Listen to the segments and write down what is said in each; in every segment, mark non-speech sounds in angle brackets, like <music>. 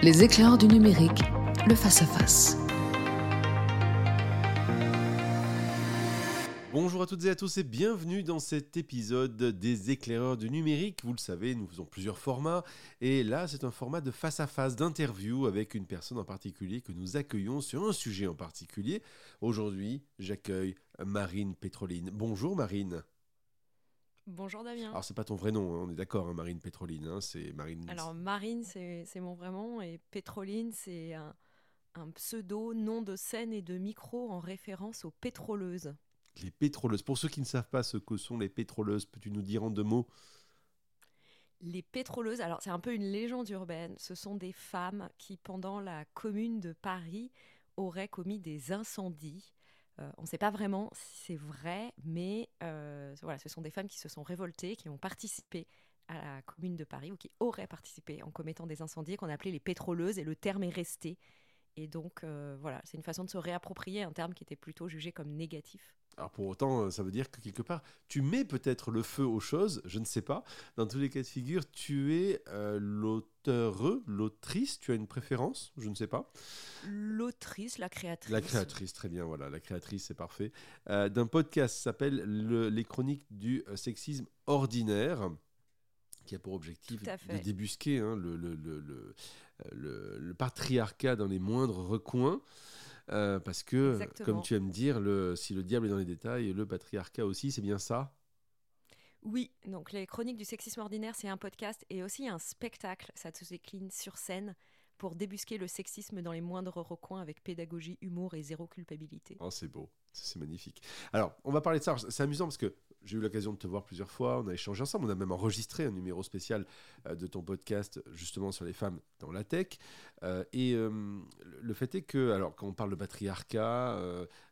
Les éclairs du numérique, le face-à-face. Bonjour à toutes et à tous et bienvenue dans cet épisode des éclaireurs du numérique. Vous le savez, nous faisons plusieurs formats et là c'est un format de face-à-face, d'interview avec une personne en particulier que nous accueillons sur un sujet en particulier. Aujourd'hui, j'accueille Marine Pétroline. Bonjour Marine. Bonjour Damien. Alors c'est pas ton vrai nom, hein, on est d'accord, hein, Marine Pétroline, hein, c'est Marine. Alors Marine c'est mon vrai nom et Pétroline c'est un, un pseudo, nom de scène et de micro en référence aux pétroleuses. Les pétroleuses. Pour ceux qui ne savent pas ce que sont les pétroleuses, peux-tu nous dire en deux mots? Les pétroleuses, alors c'est un peu une légende urbaine, ce sont des femmes qui, pendant la commune de Paris, auraient commis des incendies. Euh, on ne sait pas vraiment si c'est vrai, mais euh, voilà, ce sont des femmes qui se sont révoltées, qui ont participé à la commune de Paris, ou qui auraient participé en commettant des incendies, qu'on appelait les pétroleuses, et le terme est resté. Et donc, euh, voilà, c'est une façon de se réapproprier un terme qui était plutôt jugé comme négatif. Alors pour autant, euh, ça veut dire que quelque part, tu mets peut-être le feu aux choses, je ne sais pas. Dans tous les cas de figure, tu es euh, l'auteur, l'autrice, tu as une préférence, je ne sais pas. L'autrice, la créatrice. La créatrice, très bien, voilà, la créatrice, c'est parfait. Euh, d'un podcast s'appelle Les chroniques du sexisme ordinaire qui a pour objectif de débusquer hein, le, le, le, le, patriarcat dans les moindres recoins. Euh, parce que, comme tu aimes dire, le, si le diable est dans les détails, le patriarcat aussi, c'est bien ça? Oui, donc les Chroniques du sexisme ordinaire, c'est un podcast et aussi un spectacle. Ça se décline sur scène pour débusquer le sexisme dans les moindres recoins avec pédagogie, humour et zéro culpabilité. Oh, c'est beau, c'est magnifique. Alors, on va parler de ça. C'est amusant parce que j'ai eu l'occasion de te voir plusieurs fois, on a échangé ensemble, on a même enregistré un numéro spécial euh, de ton podcast justement sur les femmes dans la tech. Euh, et euh, le fait est que, alors quand on parle de patriarcat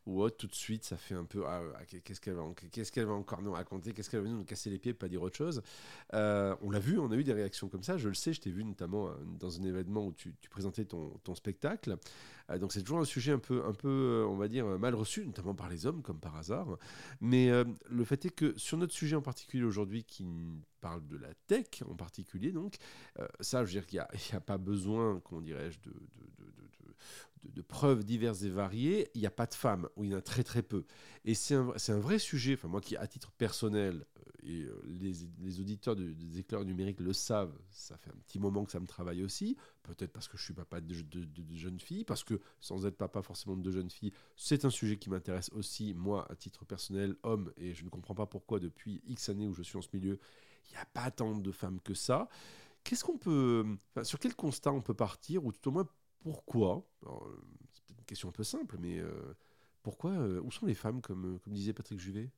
ou autre, tout de suite ça fait un peu ah, ah, qu'est-ce qu'elle va, qu'est-ce va encore nous raconter, qu'est-ce qu'elle va nous casser les pieds, pas dire autre chose? on l'a vu, on a eu des réactions comme ça, je le sais, je t'ai vu notamment dans un événement où tu, présentais ton, spectacle. donc c'est toujours un sujet un peu, un peu, on va dire, mal reçu, notamment par les hommes comme par hasard. Mais le fait est que sur notre sujet en particulier aujourd'hui, qui parle de la tech en particulier, donc, euh, ça, je veux dire qu'il n'y a, pas besoin, comment dirais-je, de, preuves diverses et variées. Il n'y a pas de femmes, ou il y en a très très peu. Et c'est un, un, vrai sujet, enfin moi qui, à titre personnel, et euh, les, auditeurs des éclairs numériques le savent, ça fait un petit moment que ça me travaille aussi, peut-être parce que je suis papa de, de, jeunes filles, parce que sans être papa forcément de jeunes filles, c'est un sujet qui m'intéresse aussi, moi, à titre personnel, homme, et je ne comprends pas pourquoi depuis X années où je suis en ce milieu, il n'y a pas tant de femmes que ça. Qu'est-ce qu'on peut, sur quel constat on peut partir, ou tout au moins pourquoi C'est peut-être une question un peu simple, mais euh, pourquoi, euh, où sont les femmes, comme, comme disait Patrick Juvet?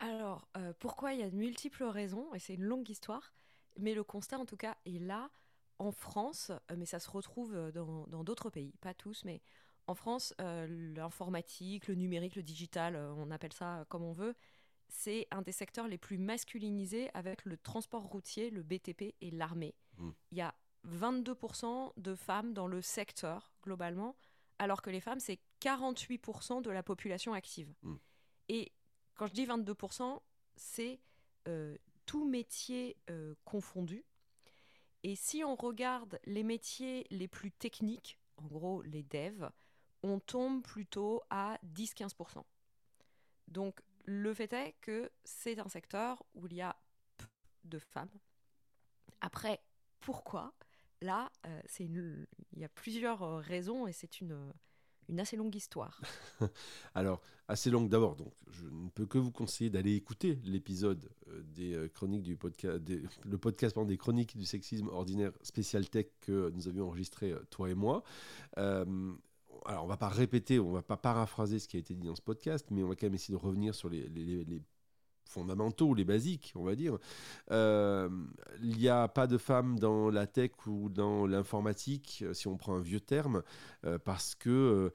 Alors, euh, pourquoi Il y a de multiples raisons, et c'est une longue histoire, mais le constat en tout cas est là, en France, euh, mais ça se retrouve euh, dans d'autres pays, pas tous, mais en France, l'informatique, le numérique, le digital, on appelle ça comme on veut, c'est un des secteurs les plus masculinisés avec le transport routier, le BTP et l'armée. Mmh. Il y a 22% de femmes dans le secteur globalement, alors que les femmes, c'est 48% de la population active. Mmh. Et quand je dis 22%, c'est euh, tout métier euh, confondu. Et si on regarde les métiers les plus techniques, en gros les devs, on tombe plutôt à 10-15%. Donc le fait est que c'est un secteur où il y a peu de femmes. Après, pourquoi? Là, euh, il y a plusieurs raisons et c'est une, une assez longue histoire. <laughs> Alors, assez longue d'abord, donc je ne peux que vous conseiller d'aller écouter l'épisode euh, des euh, chroniques du podcast, <laughs> le podcast des chroniques du sexisme ordinaire spécial tech que nous avions enregistré, euh, toi et moi. alors, on va pas répéter, on va pas paraphraser ce qui a été dit dans ce podcast, mais on va quand même essayer de revenir sur les fondamentaux, les basiques, on va dire. Euh, il n'y a pas de femmes dans la tech ou dans l'informatique, euh, si on prend un vieux terme, euh, parce que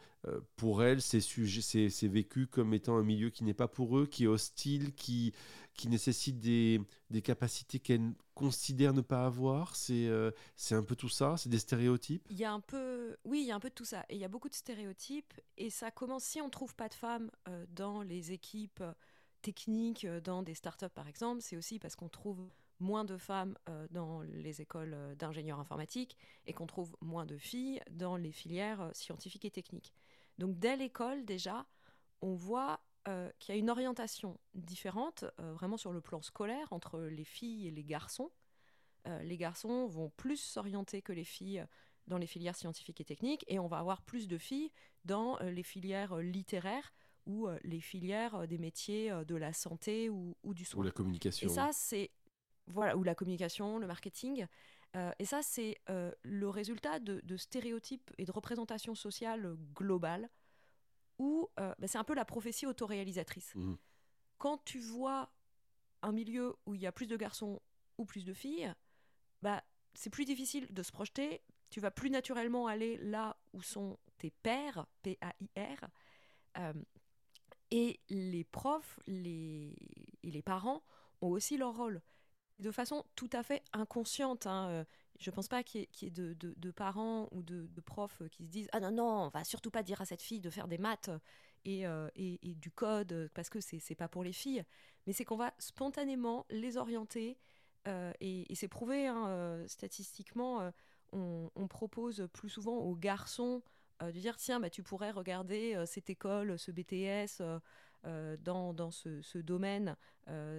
pour elles, c'est, vécu comme étant un milieu qui n'est pas pour eux, qui est hostile, qui, qui nécessite des, des capacités qu'elles considèrent ne pas avoir. C'est, c'est un peu tout ça, c'est des stéréotypes. Il y a un peu, oui, il y a un peu de tout ça. Il y a beaucoup de stéréotypes. Et ça commence, si on ne trouve pas de femmes dans les équipes techniques euh, dans des startups par exemple, c'est aussi parce qu'on trouve moins de femmes dans les écoles d'ingénieurs informatiques et qu'on trouve moins de filles dans les filières scientifiques et techniques. Donc dès l'école déjà, on voit qu'il y a une orientation différente, vraiment sur le plan scolaire, entre les filles et les garçons. les garçons vont plus s'orienter que les filles dans les filières scientifiques et techniques, et on va avoir plus de filles dans les filières littéraires ou les filières des métiers de la santé ou, du soin. Ou la communication. Et ça, c'est voilà, ou la communication, le marketing. et ça, c'est le résultat de, stéréotypes et de représentations sociales globales où bah, c'est un peu la prophétie autoréalisatrice. Mmh. Quand tu vois un milieu où il y a plus de garçons ou plus de filles, bah, c'est plus difficile de se projeter. Tu vas plus naturellement aller là où sont tes pairs, P-A-I-R. Et les profs les, et les parents ont aussi leur rôle. De façon tout à fait inconsciente. Hein, je pense pas qu'il y ait, de, parents ou de, profs qui se disent Ah non, non, on va surtout pas dire à cette fille de faire des maths et, euh, du code parce que c'est pas pour les filles. Mais c'est qu'on va spontanément les orienter euh, et, c'est prouvé hein, euh, statistiquement. On, propose plus souvent aux garçons de dire Tiens, bah, tu pourrais regarder cette école, ce BTS. dans, dans ce, domaine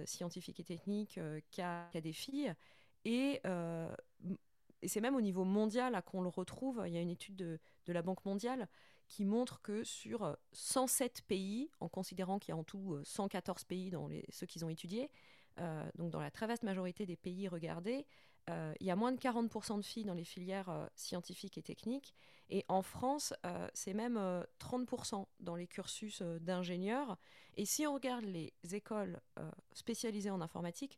scientifique et technique qu'a des filles. Et et c'est même au niveau mondial qu'on le retrouve. Il y a une étude de, la Banque mondiale qui montre que sur 107 pays, en considérant qu'il y a en tout 114 pays dans les, ceux qu'ils ont étudiés, euh, donc dans la très vaste majorité des pays regardés, euh, il y a moins de 40% de filles dans les filières euh, scientifiques et techniques. Et en France, c'est même 30% dans les cursus d'ingénieurs. Et si on regarde les écoles spécialisées en informatique,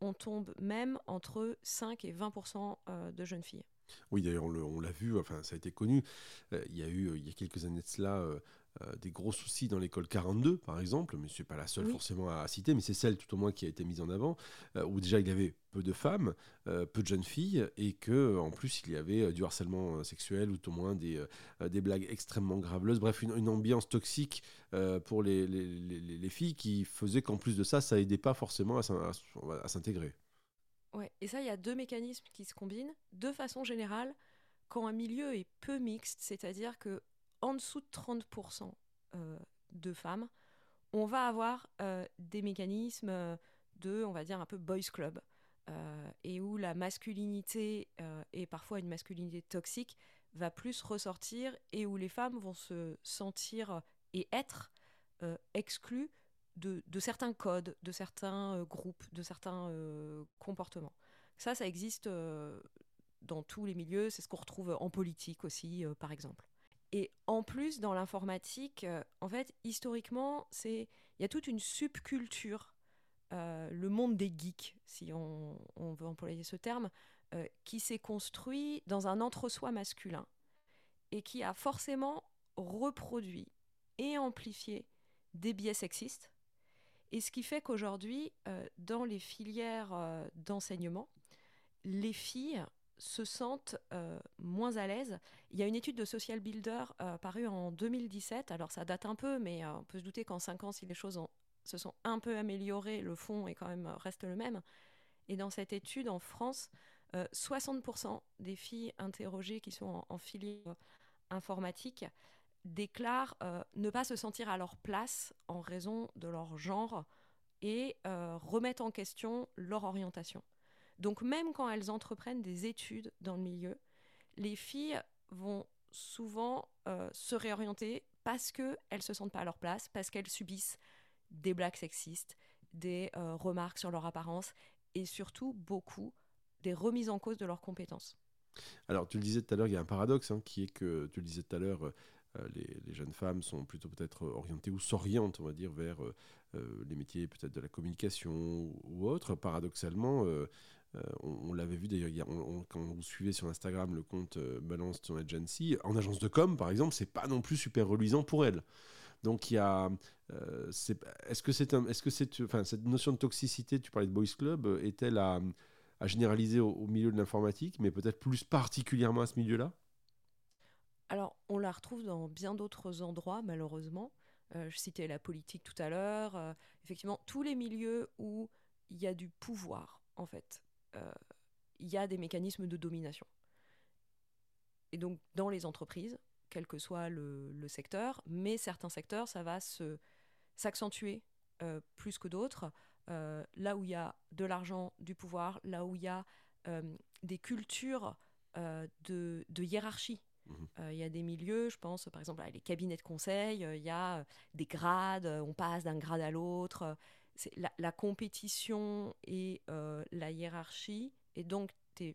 on tombe même entre 5 et 20 euh, de jeunes filles. Oui, d'ailleurs, on l'a vu, enfin, ça a été connu. Euh, il y a eu, il y a quelques années de cela, euh, des gros soucis dans l'école 42, par exemple, mais ce n'est pas la seule forcément à, citer, mais c'est celle tout au moins qui a été mise en avant, euh, où déjà il y avait peu de femmes, euh, peu de jeunes filles, et que en plus il y avait du harcèlement sexuel ou tout au moins des, des blagues extrêmement graveleuses, bref, une, ambiance toxique pour les, les, les, filles qui faisait qu'en plus de ça, ça aidait pas forcément à, s'intégrer. Ouais, et ça, il y a deux mécanismes qui se combinent. De façon générale, quand un milieu est peu mixte, c'est-à-dire que en dessous de 30% euh, de femmes, on va avoir euh, des mécanismes euh, de, on va dire, un peu boys club, et où la masculinité, et parfois une masculinité toxique, va plus ressortir, et où les femmes vont se sentir et être exclues de, de, certains codes, de certains groupes, de certains comportements. Ça, ça existe dans tous les milieux, c'est ce qu'on retrouve en politique aussi, par exemple. Et en plus, dans l'informatique, euh, en fait, historiquement, c'est il y a toute une subculture, euh, le monde des geeks, si on, veut employer ce terme, euh, qui s'est construit dans un entre-soi masculin et qui a forcément reproduit et amplifié des biais sexistes. Et ce qui fait qu'aujourd'hui, dans les filières d'enseignement, les filles se sentent euh, moins à l'aise. Il y a une étude de Social Builder euh, parue en 2017, alors ça date un peu, mais euh, on peut se douter qu'en 5 ans, si les choses se sont un peu améliorées, le fond est quand même, reste le même. Et dans cette étude, en France, 60% des filles interrogées qui sont en, en filière informatique déclarent ne pas se sentir à leur place en raison de leur genre et remettent en question leur orientation. Donc même quand elles entreprennent des études dans le milieu, les filles vont souvent euh, se réorienter parce qu'elles ne se sentent pas à leur place, parce qu'elles subissent des blagues sexistes, des euh, remarques sur leur apparence et surtout beaucoup des remises en cause de leurs compétences. Alors tu le disais tout à l'heure, il y a un paradoxe hein, qui est que, tu le disais tout à l'heure, euh, les, jeunes femmes sont plutôt peut-être orientées ou s'orientent, on va dire, vers les métiers peut-être de la communication ou autre. Paradoxalement, on, l'avait vu d'ailleurs quand vous suivez sur Instagram le compte euh, Balance ton agency, en agence de com par exemple, c'est pas non plus super reluisant pour elle. Donc il y a, euh, est-ce que c'est est-ce que c'est, cette notion de toxicité, tu parlais de boys club, est-elle à, généraliser au, milieu de l'informatique, mais peut-être plus particulièrement à ce milieu-là? Alors on la retrouve dans bien d'autres endroits malheureusement. je citais la politique tout à l'heure. effectivement, tous les milieux où il y a du pouvoir, en fait, il y a des mécanismes de domination. Et donc, dans les entreprises, quel que soit le, secteur, mais certains secteurs, ça va s'accentuer euh, plus que d'autres. Euh, là où il y a de l'argent, du pouvoir, là où il y a euh, des cultures de, hiérarchie. Mhm. Il y a des milieux, je pense par exemple à les cabinets de conseil, il y a des grades, on passe d'un grade à l'autre. La, la, compétition et la hiérarchie, et donc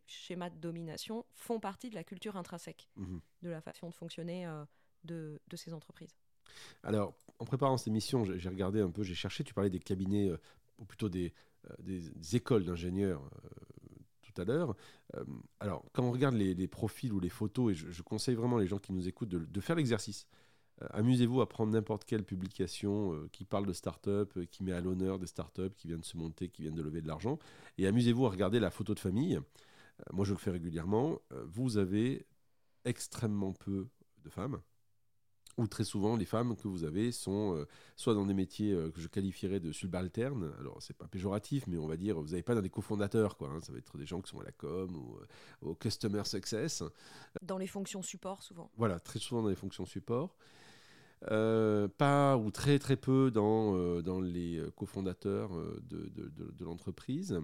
schémas de domination font partie de la culture intrinsèque, mhm. de la façon de fonctionner euh, de, ces entreprises. Alors, en préparant cette émission, j'ai regardé un peu, j'ai cherché, tu parlais des cabinets, euh, ou plutôt des, euh, des, écoles d'ingénieurs tout à l'heure. alors, quand on regarde les, profils ou les photos, et je, conseille vraiment les gens qui nous écoutent de, faire l'exercice. Amusez-vous à prendre n'importe quelle publication qui parle de start-up, qui met à l'honneur des start-up qui viennent de se monter, qui viennent de lever de l'argent, et amusez-vous à regarder la photo de famille. Euh, moi, je le fais régulièrement. Euh, vous avez extrêmement peu de femmes ou très souvent les femmes que vous avez sont euh, soit dans des métiers que je qualifierais de subalternes, alors c'est pas péjoratif, mais on va dire vous n'avez pas dans des cofondateurs, quoi, hein. ça va être des gens qui sont à la com ou au customer success. Dans les fonctions support souvent. Voilà, très souvent dans les fonctions support. Pas ou très très peu dans, dans les cofondateurs de, de, l'entreprise.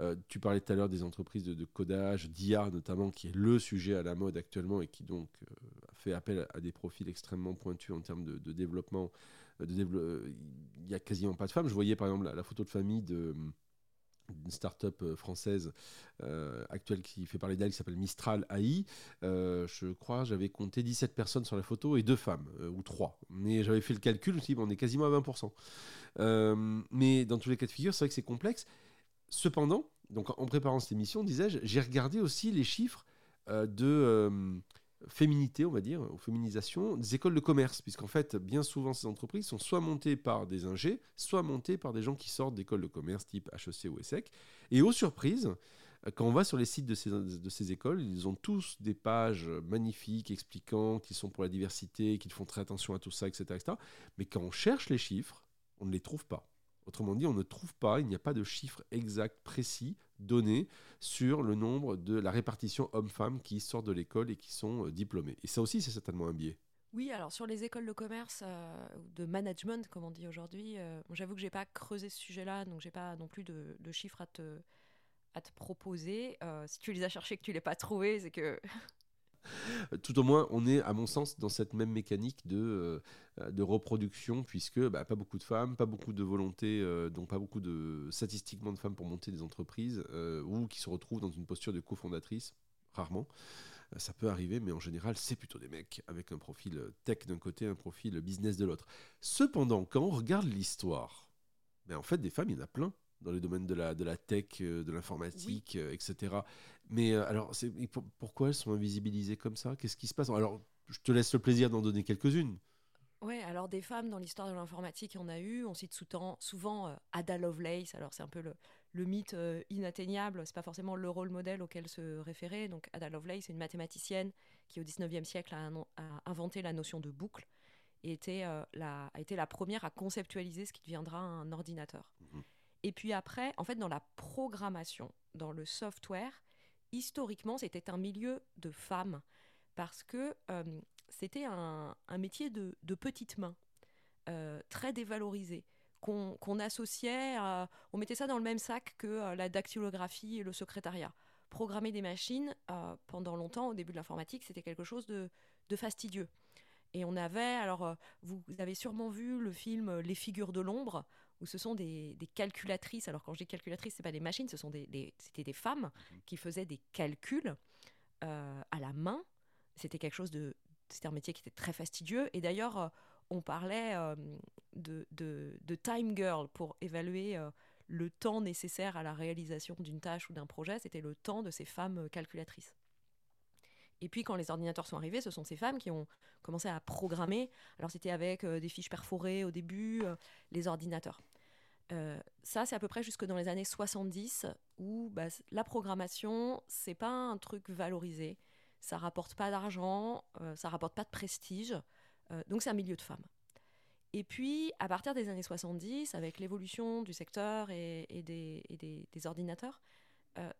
Euh, tu parlais tout à l'heure des entreprises de, codage, d'IA notamment, qui est le sujet à la mode actuellement et qui donc euh, fait appel à, des profils extrêmement pointus en termes de, développement. Euh, il n'y a quasiment pas de femmes. Je voyais par exemple la, photo de famille de d'une start-up française actuelle qui fait parler d'elle, qui s'appelle Mistral AI. je crois j'avais compté 17 personnes sur la photo et deux femmes, ou trois. Mais j'avais fait le calcul, on est quasiment à 20%. mais dans tous les cas de figure, c'est vrai que c'est complexe. Cependant, donc en préparant cette émission, disais-je, j'ai regardé aussi les chiffres euh, de euh, féminité, on va dire, ou féminisation des écoles de commerce, puisqu'en fait, bien souvent, ces entreprises sont soit montées par des ingés, soit montées par des gens qui sortent d'écoles de commerce type HEC ou ESSEC. Et aux surprises, quand on va sur les sites de ces, de ces écoles, ils ont tous des pages magnifiques expliquant qu'ils sont pour la diversité, qu'ils font très attention à tout ça, etc., etc. Mais quand on cherche les chiffres, on ne les trouve pas. Autrement dit, on ne trouve pas, il n'y a pas de chiffre exact, précis, donné sur le nombre de la répartition hommes-femmes qui sortent de l'école et qui sont euh, diplômés. Et ça aussi, c'est certainement un biais. Oui, alors sur les écoles de commerce, euh, de management, comme on dit aujourd'hui, euh, j'avoue que j'ai pas creusé ce sujet-là, donc j'ai pas non plus de, chiffres à te, proposer. si tu les as cherchés et que tu les pas trouvés, c'est que tout au moins, on est, à mon sens, dans cette même mécanique de, euh, de reproduction, puisque bah, pas beaucoup de femmes, pas beaucoup de volonté, euh, donc pas beaucoup de statistiquement de femmes pour monter des entreprises, euh, ou qui se retrouvent dans une posture de cofondatrice, rarement. Ça peut arriver, mais en général, c'est plutôt des mecs avec un profil tech d'un côté, un profil business de l'autre. Cependant, quand on regarde l'histoire, ben en fait, des femmes, il y en a plein dans les domaines de la, de la tech, de l'informatique, etc. Mais euh, alors, pourquoi elles sont invisibilisées comme ça? Qu'est-ce qui se passe? Alors, je te laisse le plaisir d'en donner quelques-unes. Oui, alors des femmes dans l'histoire de l'informatique, il y en a eu. On cite souvent euh, Ada Lovelace. Alors c'est un peu le, le mythe euh, inatteignable. C'est pas forcément le rôle modèle auquel se référer. Donc Ada Lovelace, c'est une mathématicienne qui au 19e siècle a, inventé la notion de boucle et était, la, a été la première à conceptualiser ce qui deviendra un ordinateur. Mmh et puis après, en fait, dans la programmation, dans le software, historiquement, c'était un milieu de femmes parce que euh, c'était un, métier de, petites mains, euh, très dévalorisé, qu'on associait, on mettait ça dans le même sac que euh, la dactylographie et le secrétariat. Programmer des machines, pendant longtemps, au début de l'informatique, c'était quelque chose de, fastidieux. Et on avait, alors, vous avez sûrement vu le film Les figures de l'ombre, où ce sont des, calculatrices. Alors quand je dis calculatrices, c'est pas des machines, ce sont des, c'était des femmes mhm. qui faisaient des calculs euh, à la main. C'était quelque chose de, c'était un métier qui était très fastidieux. Et d'ailleurs, euh, on parlait euh, de, de, time girl pour évaluer le temps nécessaire à la réalisation d'une tâche ou d'un projet. C'était le temps de ces femmes calculatrices. Et puis quand les ordinateurs sont arrivés, ce sont ces femmes qui ont commencé à programmer. Alors c'était avec des fiches perforées au début, les ordinateurs. Euh, ça, c'est à peu près jusque dans les années 70 où bah, la programmation, c'est pas un truc valorisé. Ça rapporte pas d'argent, euh, ça rapporte pas de prestige. Euh, donc c'est un milieu de femmes. Et puis, à partir des années 70, avec l'évolution du secteur et, des, ordinateurs,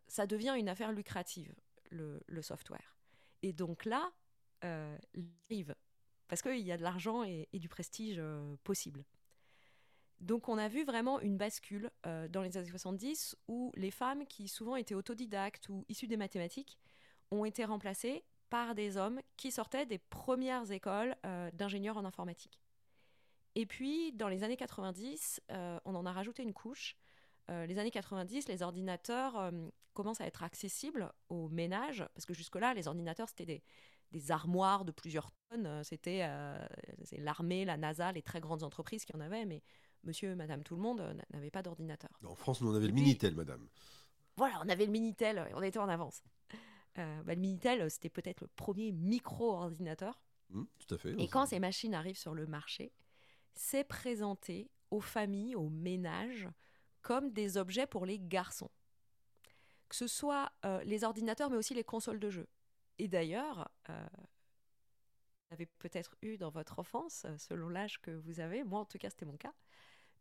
ça devient une affaire lucrative, le software. Et donc là, euh, arrive, parce qu'il y a de l'argent et, du prestige possible. Donc on a vu vraiment une bascule dans les années 70 où les femmes qui souvent étaient autodidactes ou issues des mathématiques ont été remplacées par des hommes qui sortaient des premières écoles d'ingénieurs en informatique. Et puis, dans les années 90, on en a rajouté une couche. Les années 90, les ordinateurs commencent à être accessibles aux ménages, parce que jusque-là, les ordinateurs, c'était des, des armoires de plusieurs tonnes. C'était l'armée, la NASA, les très grandes entreprises qui en avaient, mais monsieur, madame, tout le monde n'avait pas d'ordinateur. En France, nous, on avait le Minitel, madame. Voilà, on avait le Minitel, on était en avance. Euh, bah, le Minitel, c'était peut-être le premier micro-ordinateur. Mmh, tout à fait. Et quand ces machines arrivent sur le marché, c'est présenté aux familles, aux ménages, comme des objets pour les garçons. Que ce soit euh, les ordinateurs, mais aussi les consoles de jeux. Et d'ailleurs, euh, vous avez peut-être eu dans votre enfance, selon l'âge que vous avez, moi en tout cas c'était mon cas,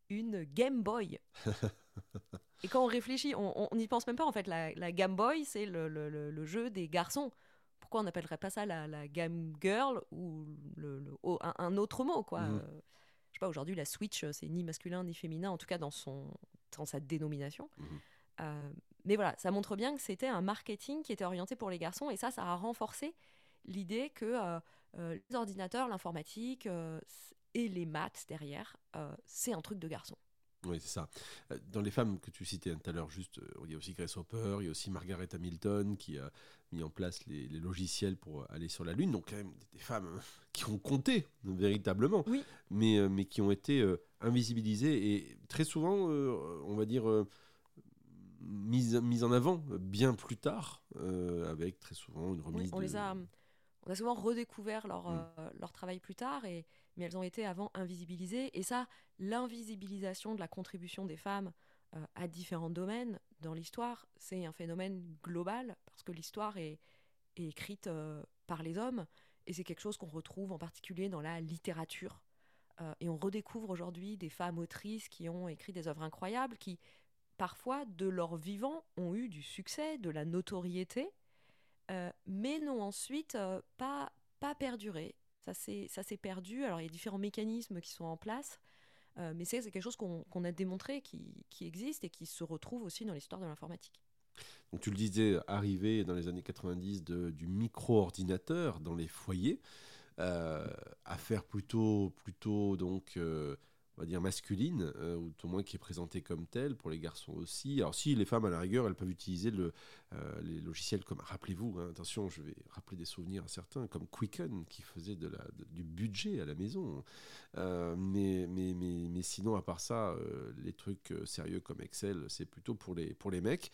une Game Boy. <laughs> Et quand on réfléchit, on n'y pense même pas en fait. La, Game Boy, c'est le, le, jeu des garçons. Pourquoi on n'appellerait pas ça la, la, Game Girl ou le, un, autre mot quoi mhm. euh, Je sais pas, aujourd'hui la Switch, c'est ni masculin ni féminin, en tout cas dans, son, dans sa dénomination. Mhm. Euh, mais voilà, ça montre bien que c'était un marketing qui était orienté pour les garçons et ça, ça a renforcé l'idée que euh, les ordinateurs, l'informatique, et les maths derrière, euh, c'est un truc de garçon. Oui, c'est ça. Euh, dans les femmes que tu citais tout à l'heure, juste, euh, il y a aussi Grace Hopper, il y a aussi Margaret Hamilton qui a mis en place les, logiciels pour aller sur la Lune. Donc, quand même, des femmes <laughs> qui ont compté véritablement, oui. mais, mais qui ont été invisibilisées et très souvent, on va dire, mises, mise en avant bien plus tard, avec très souvent une remise. on, les a, on a souvent redécouvert leur, mm. leur travail plus tard et mais elles ont été avant invisibilisées. Et ça, l'invisibilisation de la contribution des femmes euh, à différents domaines dans l'histoire, c'est un phénomène global, parce que l'histoire est, écrite euh, par les hommes, et c'est quelque chose qu'on retrouve en particulier dans la littérature. Euh, et on redécouvre aujourd'hui des femmes autrices qui ont écrit des œuvres incroyables, qui parfois, de leur vivant, ont eu du succès, de la notoriété, mais n'ont ensuite pas, pas perduré ça s'est perdu. Alors il y a différents mécanismes qui sont en place, euh, mais c'est quelque chose qu'on a démontré qui, existe et qui se retrouve aussi dans l'histoire de l'informatique. Donc tu le disais, arrivé dans les années 90 de, du micro-ordinateur dans les foyers, euh, affaire plutôt, plutôt donc euh, on va dire masculine, euh, ou au moins qui est présentée comme telle, pour les garçons aussi. Alors si les femmes, à la rigueur, elles peuvent utiliser le, euh, les logiciels comme, rappelez-vous, hein, attention, je vais rappeler des souvenirs à certains, comme Quicken, qui faisait de la, du budget à la maison. Euh, mais, mais, mais, mais, sinon, à part ça, les trucs sérieux comme Excel, c'est plutôt pour les, pour les mecs.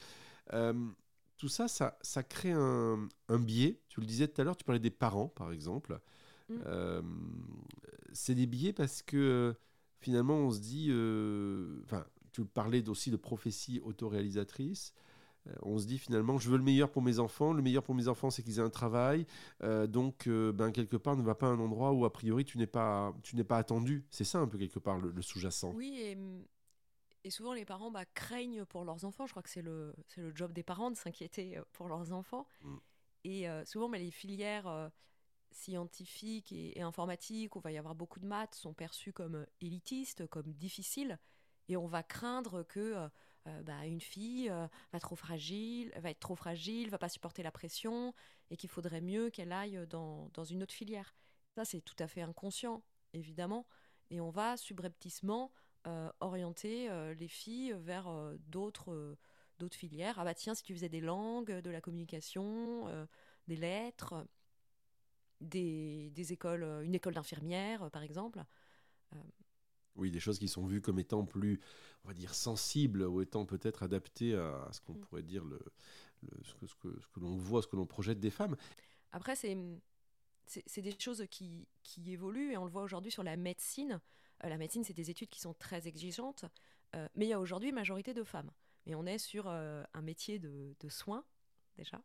tout ça, ça, ça crée un, un, biais. Tu le disais tout à l'heure, tu parlais des parents, par exemple. Mm. c'est des biais parce que finalement, on se dit, euh, enfin, tu parlais aussi de prophétie autoréalisatrice. Euh, on se dit finalement, je veux le meilleur pour mes enfants. Le meilleur pour mes enfants, c'est qu'ils aient un travail. Euh, donc, ben, quelque part, ne va pas à un endroit où, a priori, tu n'es pas, tu n'es pas attendu. C'est ça, un peu, quelque part, le, sous-jacent. Oui, et, et, souvent, les parents bah, craignent pour leurs enfants. Je crois que c'est le, c'est le job des parents de s'inquiéter pour leurs enfants. Mm. Et souvent, mais bah, les filières scientifiques et, informatiques, où il va y avoir beaucoup de maths, sont perçus comme euh, élitistes, comme difficiles, et on va craindre que euh, euh, bah, une fille va trop fragile, va être trop fragile, va pas supporter la pression, et qu'il faudrait mieux qu'elle aille dans, dans, une autre filière. Ça, c'est tout à fait inconscient, évidemment, et on va subrepticement orienter les filles vers d'autres d'autres filières. Ah bah tiens, si tu faisais des langues, de la communication, des lettres, des, écoles, euh, une école d'infirmière, euh, par exemple. Euh, oui, des choses qui sont vues comme étant plus, on va dire, sensibles ou étant peut-être adaptées à, ce qu'on mm. pourrait dire, le, ce que, ce que, ce que l'on voit, ce que l'on projette des femmes. Après, c'est c'est des choses qui, qui, évoluent et on le voit aujourd'hui sur la médecine. la médecine, c'est des études qui sont très exigeantes, mais il y a aujourd'hui une majorité de femmes. Mais on est sur un métier de, de soins, déjà.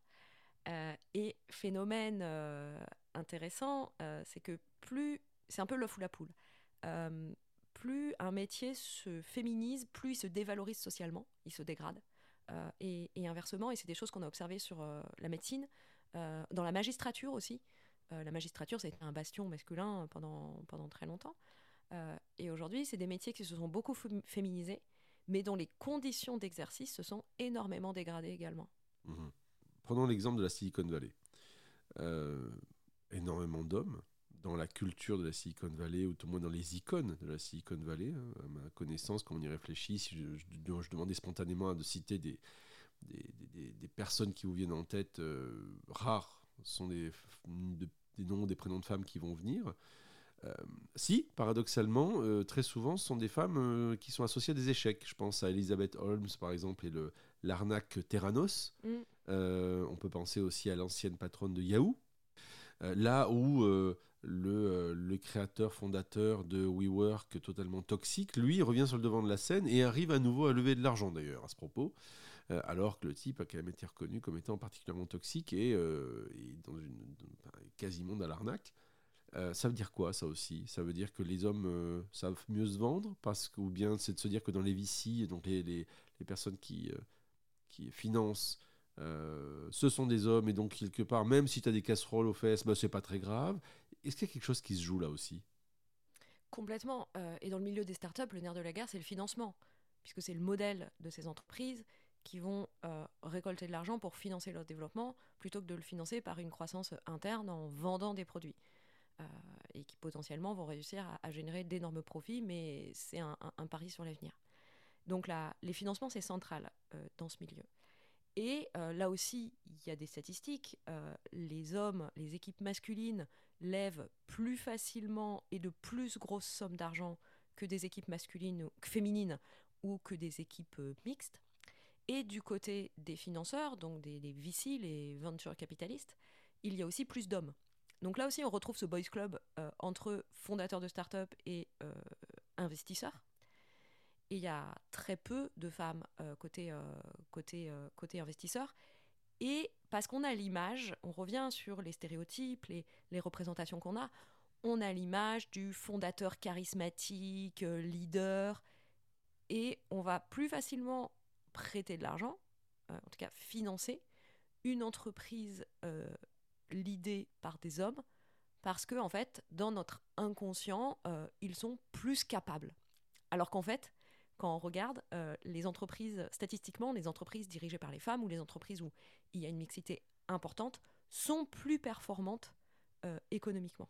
et phénomène intéressant, euh, c'est que plus. C'est un peu l'œuf ou la poule. Euh, plus un métier se féminise, plus il se dévalorise socialement, il se dégrade. Euh, et, inversement, et c'est des choses qu'on a observées sur la médecine, dans la magistrature aussi. la magistrature, été un bastion masculin pendant, pendant très longtemps. et aujourd'hui, c'est des métiers qui se sont beaucoup féminisés, mais dont les conditions d'exercice se sont énormément dégradées également. Mmh Prenons l'exemple de la Silicon Valley. Énormément d'hommes dans la culture de la Silicon Valley, ou tout au moins dans les icônes de la Silicon Valley, hein, à ma connaissance, quand on y réfléchit, si je, demandais spontanément de citer des, des, personnes qui vous viennent en tête euh, rares, sont des, des noms, des prénoms de femmes qui vont venir. Euh, si, paradoxalement, euh, très souvent, ce sont des femmes qui sont associées à des échecs. Je pense à Elizabeth Holmes, par exemple, et l'arnaque Terranos. Mm. on peut penser aussi à l'ancienne patronne de Yahoo. Là où le, le, créateur fondateur de WeWork totalement toxique, lui revient sur le devant de la scène et arrive à nouveau à lever de l'argent d'ailleurs à ce propos, euh, alors que le type a quand même été reconnu comme étant particulièrement toxique et, euh, dans quasiment dans l'arnaque. Euh, ça veut dire quoi ça aussi? Ça veut dire que les hommes savent mieux se vendre parce que, ou bien c'est de se dire que dans les VC, donc les, personnes qui financent ce sont des hommes et donc quelque part, même si tu as des casseroles aux fesses, bah, c'est pas très grave. Est-ce qu'il y a quelque chose qui se joue là aussi? Complètement. Euh, et dans le milieu des startups, le nerf de la guerre, c'est le financement, puisque c'est le modèle de ces entreprises qui vont euh, récolter de l'argent pour financer leur développement, plutôt que de le financer par une croissance interne en vendant des produits. Euh, et qui potentiellement vont réussir à, générer d'énormes profits, mais c'est un, pari sur l'avenir. Donc là, les financements, c'est central dans ce milieu. Et là aussi, il y a des statistiques. les hommes, les équipes masculines lèvent plus facilement et de plus grosses sommes d'argent que des équipes masculines, féminines ou que des équipes euh, mixtes. Et du côté des financeurs, donc des, VC, les venture capitalistes, il y a aussi plus d'hommes. Donc là aussi, on retrouve ce boys club euh, entre fondateurs de start-up et euh, investisseurs. Et il y a très peu de femmes côté, côté, côté investisseurs. Et parce qu'on a l'image, on revient sur les stéréotypes, les, les représentations qu'on a, on a l'image du fondateur charismatique, euh, leader, et on va plus facilement prêter de l'argent, euh, en tout cas financer, une entreprise euh, l'idée par des hommes, parce que en fait, dans notre inconscient, ils sont plus capables. Alors qu'en fait, quand on regarde euh, les entreprises, statistiquement, les entreprises dirigées par les femmes ou les entreprises où il y a une mixité importante sont plus performantes euh, économiquement.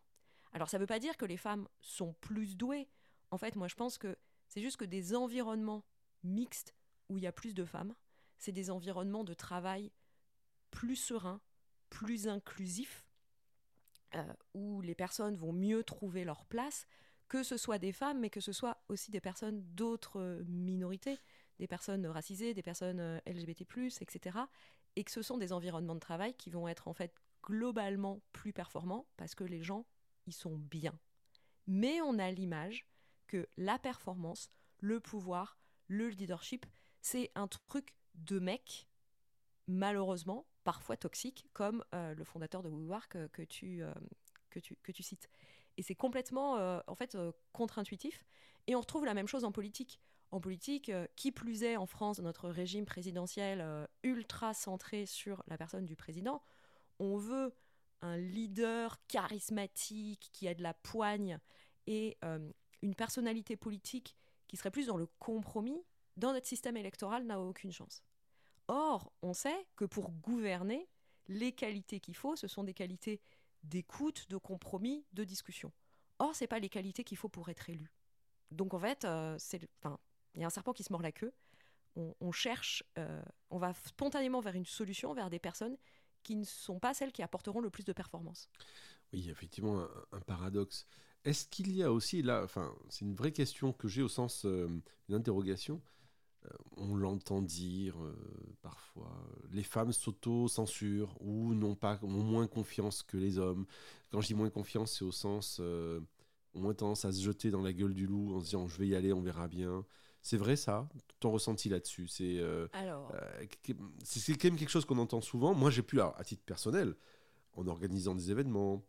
Alors ça ne veut pas dire que les femmes sont plus douées. En fait, moi je pense que c'est juste que des environnements mixtes où il y a plus de femmes, c'est des environnements de travail plus sereins, plus inclusifs, euh, où les personnes vont mieux trouver leur place, que ce soit des femmes, mais que ce soit aussi des personnes d'autres euh, minorités, des personnes racisées, des personnes euh, LGBT, etc. Et que ce sont des environnements de travail qui vont être en fait globalement plus performants parce que les gens y sont bien. Mais on a l'image que la performance, le pouvoir, le leadership, c'est un truc de mec, malheureusement, parfois toxique, comme euh, le fondateur de WeWork que, tu, que, tu, que tu cites. Et c'est complètement, euh, en fait, euh, contre-intuitif. Et on retrouve la même chose en politique. En politique, euh, qui plus est en France, notre régime présidentiel ultra centré sur la personne du président, on veut un leader charismatique qui a de la poigne et une personnalité politique qui serait plus dans le compromis, dans notre système électoral, n'a aucune chance. Or, on sait que pour gouverner, les qualités qu'il faut, ce sont des qualités d'écoute, de compromis, de discussion. Or, c'est pas les qualités qu'il faut pour être élu. Donc en fait, euh, il y a un serpent qui se mord la queue. On, cherche, euh, on va spontanément vers une solution, vers des personnes qui ne sont pas celles qui apporteront le plus de performance. Oui, effectivement, un, paradoxe. Est-ce qu'il y a aussi là, enfin, c'est une vraie question que j'ai au sens euh, d'une interrogation. Euh, on l'entend dire euh, parfois, les femmes s'auto-censurent ou n'ont pas ont moins confiance que les hommes. Quand je dis moins confiance, c'est au sens euh, ont moins tendance à se jeter dans la gueule du loup en se disant je vais y aller, on verra bien. C'est vrai ça? Ton ressenti là-dessus C'est c'est quand même quelque chose qu'on entend souvent. Moi, j'ai pu, à titre personnel, en organisant des événements,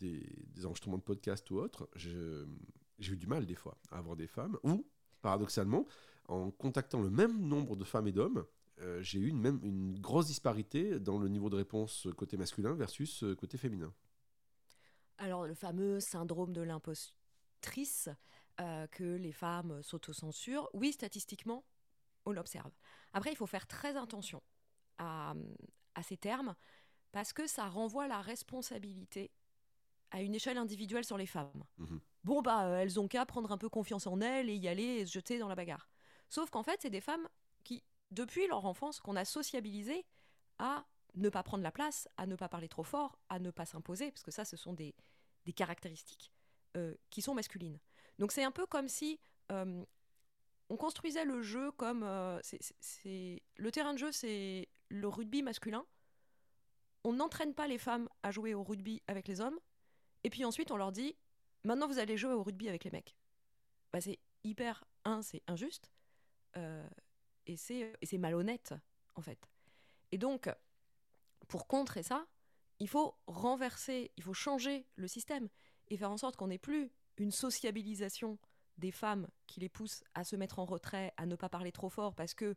des, des enregistrements de podcasts ou autres, j'ai eu du mal des fois à avoir des femmes, ou, paradoxalement, en contactant le même nombre de femmes et d'hommes, euh, j'ai eu une, même, une grosse disparité dans le niveau de réponse côté masculin versus euh, côté féminin. Alors, le fameux syndrome de l'impostrice, euh, que les femmes s'autocensurent, oui, statistiquement, on l'observe. Après, il faut faire très attention à, à ces termes, parce que ça renvoie la responsabilité à une échelle individuelle sur les femmes. Mhm. Bon, bah, elles ont qu'à prendre un peu confiance en elles et y aller et se jeter dans la bagarre. Sauf qu'en fait, c'est des femmes qui, depuis leur enfance, qu'on a sociabilisées à ne pas prendre la place, à ne pas parler trop fort, à ne pas s'imposer, parce que ça, ce sont des, des caractéristiques euh, qui sont masculines. Donc c'est un peu comme si euh, on construisait le jeu comme... euh, c'est- Le terrain de jeu, c'est le rugby masculin. On n'entraîne pas les femmes à jouer au rugby avec les hommes. Et puis ensuite, on leur dit, maintenant vous allez jouer au rugby avec les mecs. Bah, c'est hyper... Un, c'est injuste. Euh, et c'est malhonnête, en fait. Et donc, pour contrer ça, il faut renverser, il faut changer le système et faire en sorte qu'on n'ait plus une sociabilisation des femmes qui les pousse à se mettre en retrait, à ne pas parler trop fort, parce que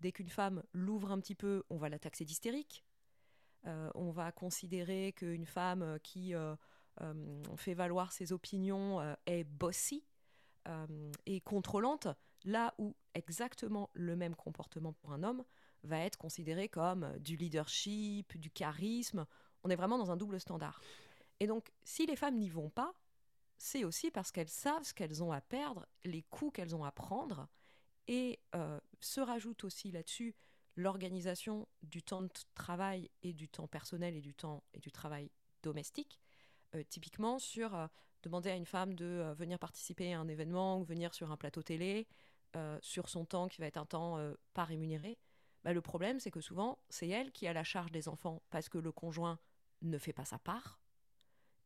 dès qu'une femme l'ouvre un petit peu, on va la taxer d'hystérique. Euh, on va considérer qu'une femme qui euh, fait valoir ses opinions est bossy et contrôlante, là où exactement le même comportement pour un homme va être considéré comme euh, du leadership, du charisme. On est vraiment dans un double standard. Et donc, si les femmes n'y vont pas, c'est aussi parce qu'elles savent ce qu'elles ont à perdre, les coups qu'elles ont à prendre, et euh, se rajoute aussi là-dessus l'organisation du temps de travail et du temps personnel et du temps et du travail domestique. Euh, typiquement sur demander à une femme de venir participer à un événement ou venir sur un plateau télé euh, sur son temps qui va être un temps euh, pas rémunéré. Bah, le problème, c'est que souvent, c'est elle qui a la charge des enfants parce que le conjoint ne fait pas sa part.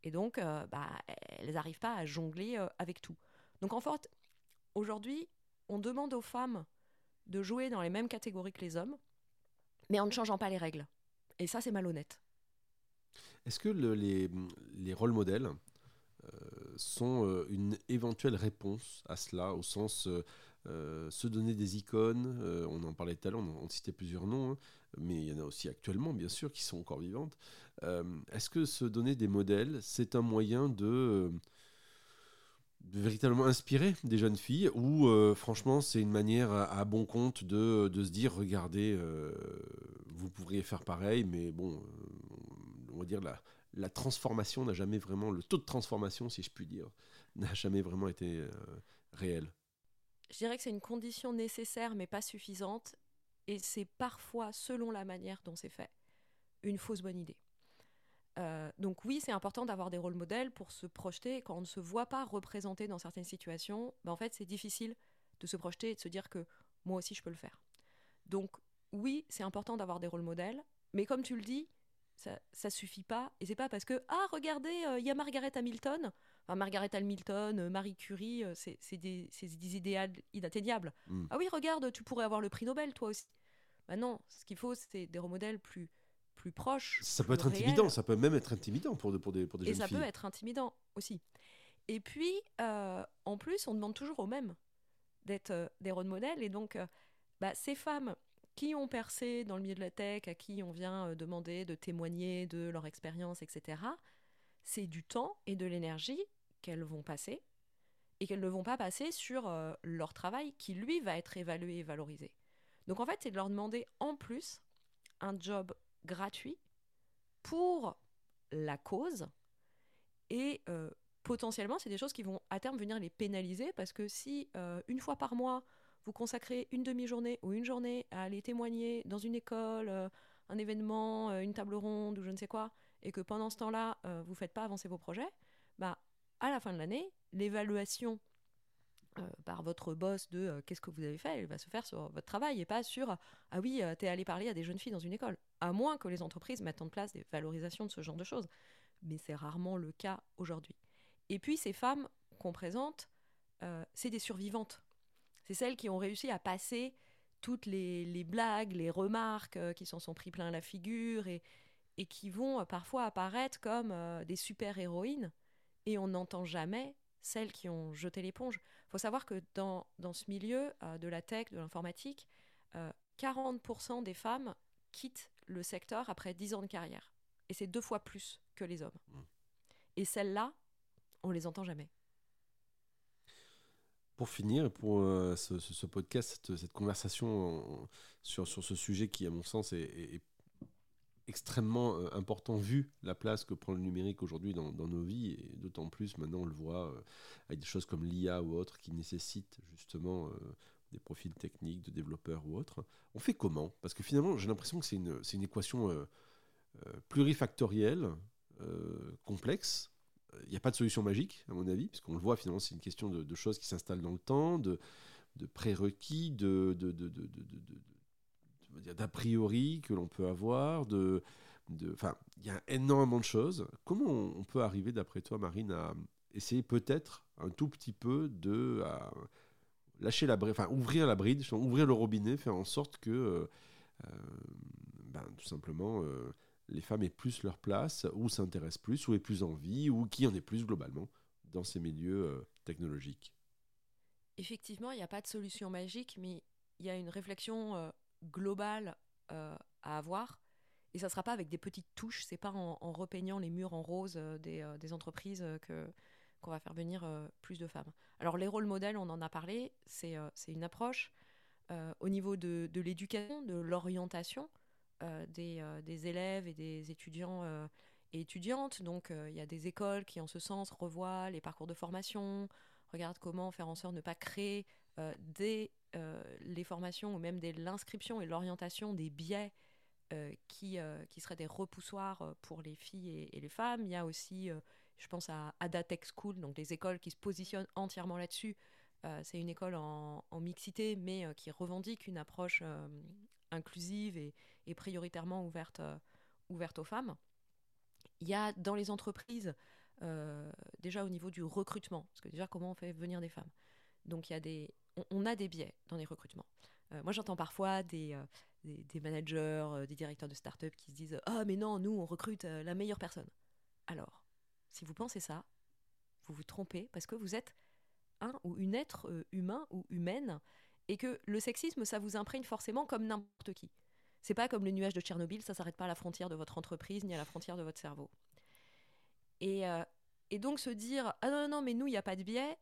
Et donc, euh, bah, elles n'arrivent pas à jongler avec tout. Donc, en fait, aujourd'hui, on demande aux femmes de jouer dans les mêmes catégories que les hommes, mais en ne changeant pas les règles. Et ça, c'est malhonnête. Est-ce que le- les, les rôles modèles sont une éventuelle réponse à cela, au sens euh, se donner des icônes euh, On en parlait tout à l'heure, on, citait plusieurs noms, hein, mais il y en a aussi actuellement, bien sûr, qui sont encore vivantes. Euh, Est-ce que se donner des modèles, c'est un moyen de, véritablement inspirer des jeunes filles ou franchement c'est une manière à, bon compte de, se dire regardez vous pourriez faire pareil mais bon on va dire la, transformation n'a jamais vraiment le taux de transformation si je puis dire <laughs> n'a jamais vraiment été réel Je dirais que c'est une condition nécessaire, mais pas suffisante. Et c'est parfois, selon la manière dont c'est fait, une fausse bonne idée. Euh, donc oui, c'est important d'avoir des rôles modèles pour se projeter. Quand on ne se voit pas représenté dans certaines situations, ben en fait, c'est difficile de se projeter et de se dire que moi aussi, je peux le faire. Donc oui, c'est important d'avoir des rôles modèles, mais comme tu le dis, ça, ça suffit pas. Et c'est pas parce que ah regardez, euh, il y a Margaret Hamilton. Enfin, Margaret Hamilton, euh, Marie Curie, euh, c'est des, des idéaux inatteignables. Mm. Ah oui, regarde, tu pourrais avoir le prix Nobel toi aussi. Bah non, ce qu'il faut, c'est des rôles modèles plus plus proches. ça peut être réels. intimidant ça peut même être intimidant pour, de- pour des, pour des Et jeunes ça filles peut être intimidant aussi. Et puis, euh, en plus, on demande toujours aux mêmes d'être des rôles modèles. Et donc, bah, ces femmes qui ont percé dans le milieu de la tech, à qui on vient euh, demander de témoigner de leur expérience, etc., c'est du temps et de l'énergie qu'elles vont passer et qu'elles ne vont pas passer sur euh, leur travail qui, lui, va être évalué et valorisé. Donc, en fait, c'est de leur demander en plus un job gratuit pour la cause et euh, potentiellement, c'est des choses qui vont à terme venir les pénaliser parce que si une fois par mois, vous consacrez une demi-journée ou une journée à aller témoigner dans une école, euh, un événement, euh, une table ronde ou je ne sais quoi, et que pendant ce temps-là, euh, vous ne faites pas avancer vos projets, bah, à la fin de l'année, l'évaluation par votre boss de qu'est-ce que vous avez fait, elle va se faire sur votre travail et pas sur ah oui, euh, t'es allé parler à des jeunes filles dans une école. À moins que les entreprises mettent en place des valorisations de ce genre de choses. Mais c'est rarement le cas aujourd'hui. Et puis ces femmes qu'on présente, c'est des survivantes. C'est celles qui ont réussi à passer toutes les, les blagues, les remarques euh, qui s'en sont pris plein la figure et, et qui vont euh, parfois apparaître comme euh, des super-héroïnes. Et on n'entend jamais celles qui ont jeté l'éponge. Il faut savoir que dans, dans ce milieu de la tech, de l'informatique, 40% des femmes quittent le secteur après 10 ans de carrière. Et c'est deux fois plus que les hommes. Mmh. Et celles-là, on les entend jamais. Pour finir, pour euh, ce, podcast, cette, conversation sur, sur, ce sujet qui, à mon sens, est, extrêmement euh, important vu la place que prend le numérique aujourd'hui dans, nos vies, et d'autant plus maintenant on le voit euh, avec des choses comme l'IA ou autres qui nécessitent justement des profils techniques, de développeurs ou autres. On fait comment? Parce que finalement, j'ai l'impression que c'est une, une, équation plurifactorielle, complexe, n'y a pas de solution magique, à mon avis, puisqu'on le voit finalement, c'est une question de, choses qui s'installent dans le temps, de, de prérequis, de, d'a priori que l'on peut avoir, de, il y a énormément de choses. Comment on, peut arriver, d'après toi, Marine, à essayer peut-être un tout petit peu de lâcher la enfin ouvrir la bride, ouvrir le robinet, faire en sorte que, euh, euh, ben, tout simplement. Euh, les femmes aient plus leur place, ou s'intéressent plus, ou aient plus envie, ou qui en ait plus globalement dans ces milieux euh, technologiques Effectivement, il n'y a pas de solution magique, mais il y a une réflexion euh, globale euh, à avoir. Et ça ne sera pas avec des petites touches, c'est pas en, repeignant les murs en rose des, entreprises que qu'on va faire venir plus de femmes. Alors les rôles modèles, on en a parlé, c'est une approche. au niveau de l'éducation, de l'orientation, euh, euh, des, élèves et des étudiants euh, et étudiantes. Donc il y a des écoles qui, en ce sens, revoient les parcours de formation, regardent comment faire en sorte de ne pas créer dès les formations ou même dès l'inscription et l'orientation des biais qui, qui seraient des repoussoirs pour les filles et, les femmes. Il y a aussi, je pense à Ada Tech School, donc des écoles qui se positionnent entièrement là-dessus. c'est une école en mixité, mais qui revendique une approche inclusive et, prioritairement ouverte, euh, ouverte aux femmes. Il y a dans les entreprises, euh, déjà au niveau du recrutement, parce que déjà comment on fait venir des femmes. Donc il y a des, on, a des biais dans les recrutements. Euh, moi j'entends parfois des, managers, des directeurs de start-up qui se disent Ah mais non, nous on recrute la meilleure personne. Alors, si vous pensez ça, vous vous trompez parce que vous êtes un ou une être humain ou humaine et que le sexisme, ça vous imprègne forcément comme n'importe qui. C'est pas comme le nuage de Tchernobyl, ça s'arrête pas à la frontière de votre entreprise ni à la frontière de votre cerveau. Et, euh, donc se dire ah non non, non mais nous il n'y a pas de biais,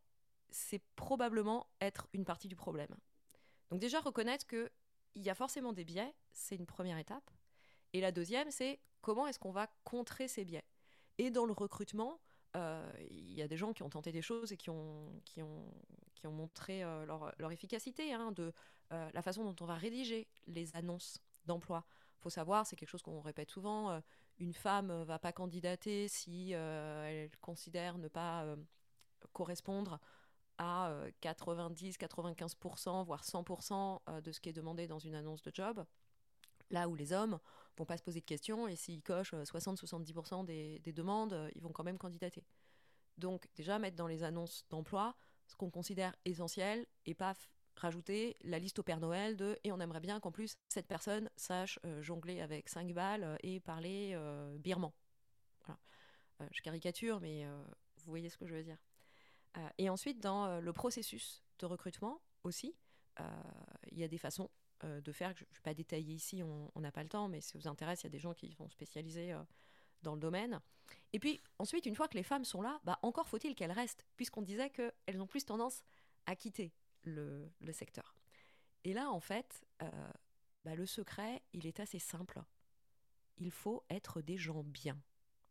c'est probablement être une partie du problème. Donc déjà reconnaître que il y a forcément des biais, c'est une première étape. Et la deuxième, c'est comment est-ce qu'on va contrer ces biais? Et dans le recrutement, euh, il y a des gens qui ont tenté des choses et qui ont, qui ont, qui ont montré euh, leur, leur, efficacité, hein, de euh, la façon dont on va rédiger les annonces d'emploi. Il faut savoir, c'est quelque chose qu'on répète souvent, une femme ne va pas candidater si elle considère ne pas correspondre à 90, 95%, voire 100% de ce qui est demandé dans une annonce de job. Là où les hommes vont pas se poser de questions et s'ils cochent 60-70% des, des, demandes, ils vont quand même candidater. Donc déjà mettre dans les annonces d'emploi ce qu'on considère essentiel et pas rajouter la liste au Père Noël de et on aimerait bien qu'en plus cette personne sache euh, jongler avec 5 balles euh, et parler euh, birman. Voilà. je caricature, mais vous voyez ce que je veux dire. et ensuite, dans le processus de recrutement aussi, il y a des façons de faire, je ne vais pas détailler ici, on n'a pas le temps, mais si ça vous intéresse, il y a des gens qui sont spécialisés dans le domaine. Et puis ensuite, une fois que les femmes sont là, bah, encore faut-il qu'elles restent, puisqu'on disait qu'elles ont plus tendance à quitter le, secteur. Et là, en fait, euh, bah, le secret, il est assez simple. Il faut être des gens bien.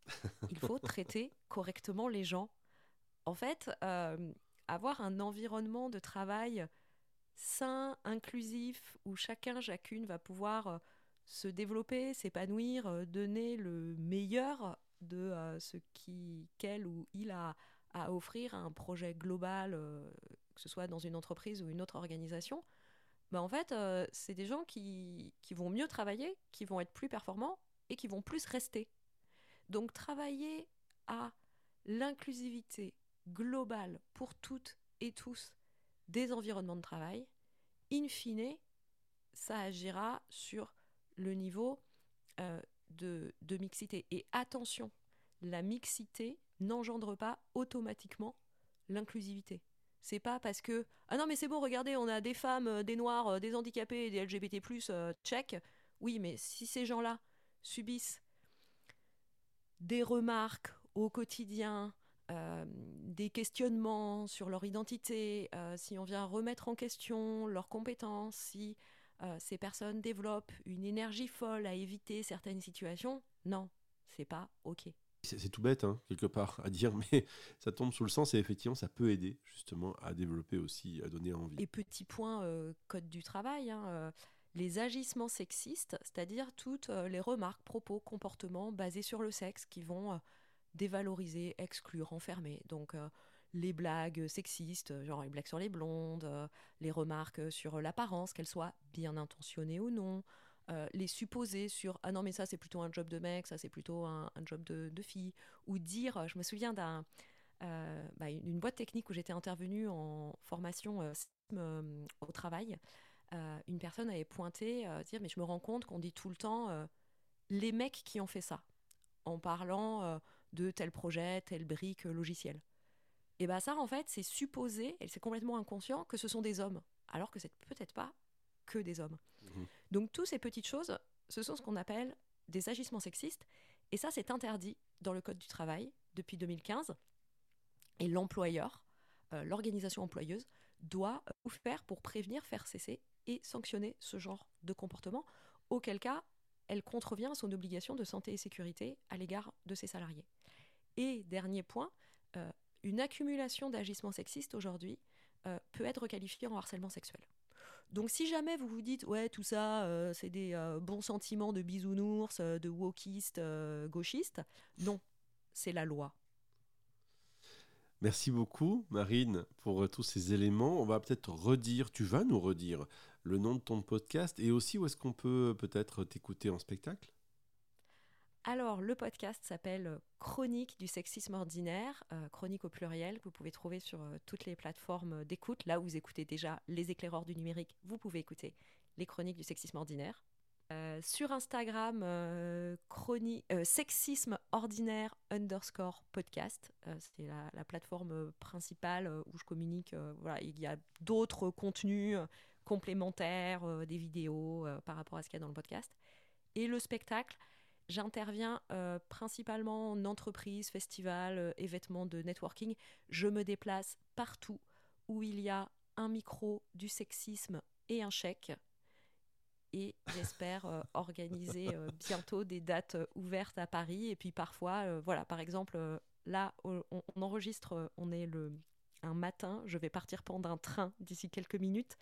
<laughs> Il faut traiter correctement les gens. En fait, euh, avoir un environnement de travail sain, inclusif, où chacun, chacune va pouvoir euh, se développer, s'épanouir, donner le meilleur de euh, ce qu'elle ou il a à offrir à un projet global, euh, que ce soit dans une entreprise ou une autre organisation, bah en fait, euh, c'est des gens qui, vont mieux travailler, qui vont être plus performants et qui vont plus rester. Donc travailler à l'inclusivité globale pour toutes et tous des environnements de travail, in fine, ça agira sur le niveau de, mixité. Et attention, la mixité n'engendre pas automatiquement l'inclusivité. C'est pas parce que ah non mais c'est bon regardez on a des femmes, euh, des noirs, euh, des handicapés, des LGBT+ euh, check. Oui mais si ces gens-là subissent des remarques au quotidien, euh, des questionnements sur leur identité, euh, si on vient remettre en question leurs compétences, si euh, ces personnes développent une énergie folle à éviter certaines situations, non, c'est pas ok. C'est tout bête, hein, quelque part, à dire, <laughs> mais ça tombe sous le sens et effectivement, ça peut aider justement à développer aussi, à donner envie. Et petit point euh, code du travail, hein, euh, les agissements sexistes, c'est-à-dire toutes les remarques, propos, comportements basés sur le sexe qui vont dévaloriser, exclure, enfermer. Donc les blagues sexistes, euh, genre les blagues sur les blondes, euh, les remarques sur l'apparence, qu'elles soient bien intentionnées ou non, euh, les supposer sur ah non mais ça c'est plutôt un job de mec, ça c'est plutôt un, job de, fille, ou dire, euh, je me souviens d'un euh, bah, boîte technique où j'étais intervenue en formation euh, euh, au travail, euh, une personne avait pointé, euh, dire mais je me rends compte qu'on dit tout le temps euh, les mecs qui ont fait ça, en parlant euh, de tel projet, telle brique euh, logicielle. Et bien ça en fait c'est supposé, et c'est complètement inconscient, que ce sont des hommes, alors que c'est peut-être pas que des hommes. Mhm. Donc toutes ces petites choses, ce sont ce qu'on appelle des agissements sexistes, et ça c'est interdit dans le Code du travail depuis 2015, et l'employeur, euh, l'organisation employeuse, doit euh, tout faire pour prévenir, faire cesser et sanctionner ce genre de comportement, auquel cas elle contrevient à son obligation de santé et sécurité à l'égard de ses salariés. Et dernier point, euh, une accumulation d'agissements sexistes aujourd'hui euh, peut être qualifiée en harcèlement sexuel. Donc si jamais vous vous dites ouais tout ça euh, c'est des euh, bons sentiments de bisounours, de wokistes, gauchistes, non, c'est la loi. Merci beaucoup, Marine, pour tous ces éléments. On va peut-être redire, tu vas nous redire le nom de ton podcast et aussi où est-ce qu'on peut peut-être t'écouter en spectacle? Alors, le podcast s'appelle euh, Chronique du sexisme ordinaire, euh, chronique au pluriel, que vous pouvez trouver sur euh, toutes les plateformes d'écoute. Là où vous écoutez déjà les éclaireurs du numérique, vous pouvez écouter les chroniques du sexisme ordinaire. Sur Instagram, chroni- euh, sexisme ordinaire underscore podcast. C'est la, la plateforme principale où je communique. voilà, il y a d'autres contenus complémentaires, des vidéos par rapport à ce qu'il y a dans le podcast. Et le spectacle, J'interviens euh, principalement en entreprise, festival, euh, événements de networking. Je me déplace partout où il y a un micro, du sexisme et un chèque. Et j'espère euh, <laughs> organiser euh, bientôt des dates ouvertes à Paris. Et puis parfois, voilà, par exemple, là, on, on enregistre, on est le, un matin, je vais partir prendre un train d'ici quelques minutes.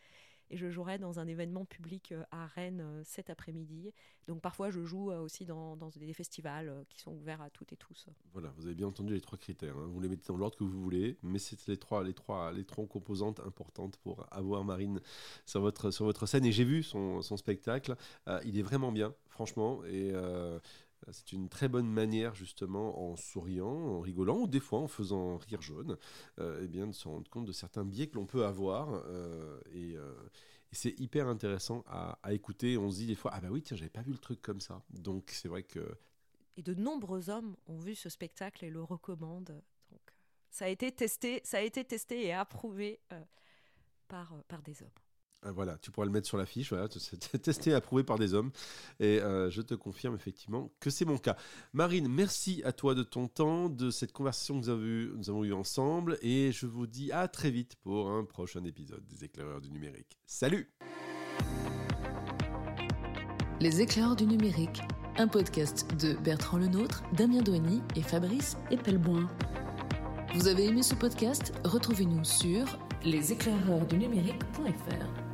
Et je jouerai dans un événement public euh, à Rennes euh, cet après-midi. Donc parfois, je joue euh, aussi dans, des festivals qui sont ouverts à toutes et tous. Voilà, vous avez bien entendu les trois critères. hein. Vous les mettez dans l'ordre que vous voulez, mais c'est les trois, les trois, les trois composantes importantes pour avoir Marine sur votre, sur votre scène. Et j'ai vu son, son spectacle. Il est vraiment bien, franchement. Et c'est une très bonne manière, justement, en souriant, en rigolant, ou des fois en faisant rire jaune, euh, eh bien, de se rendre compte de certains biais que l'on peut avoir. euh, et euh, c'est hyper intéressant à, écouter. On se dit des fois, ah bah oui, tiens, j'avais pas vu le truc comme ça. Donc c'est vrai que Et de nombreux hommes ont vu ce spectacle et le recommandent. Donc euh, ça a été testé, ça a été testé et approuvé euh, par, euh, par des hommes. Ah, Voilà, tu pourras le mettre sur l'affiche. Voilà, <laughs> c'est testé et approuvé par des hommes. Et euh, je te confirme effectivement que c'est mon cas. Marine, merci à toi de ton temps, de cette conversation que nous avons, eue- ensemble. Et je vous dis à très vite pour un prochain épisode des éclaireurs du numérique. Salut Les éclaireurs du numérique, un podcast de Bertrand Lenôtre, Damien Douany et Fabrice Epelboin. Vous avez aimé ce podcast? Retrouvez-nous sur leséclaireursdunumérique.fr.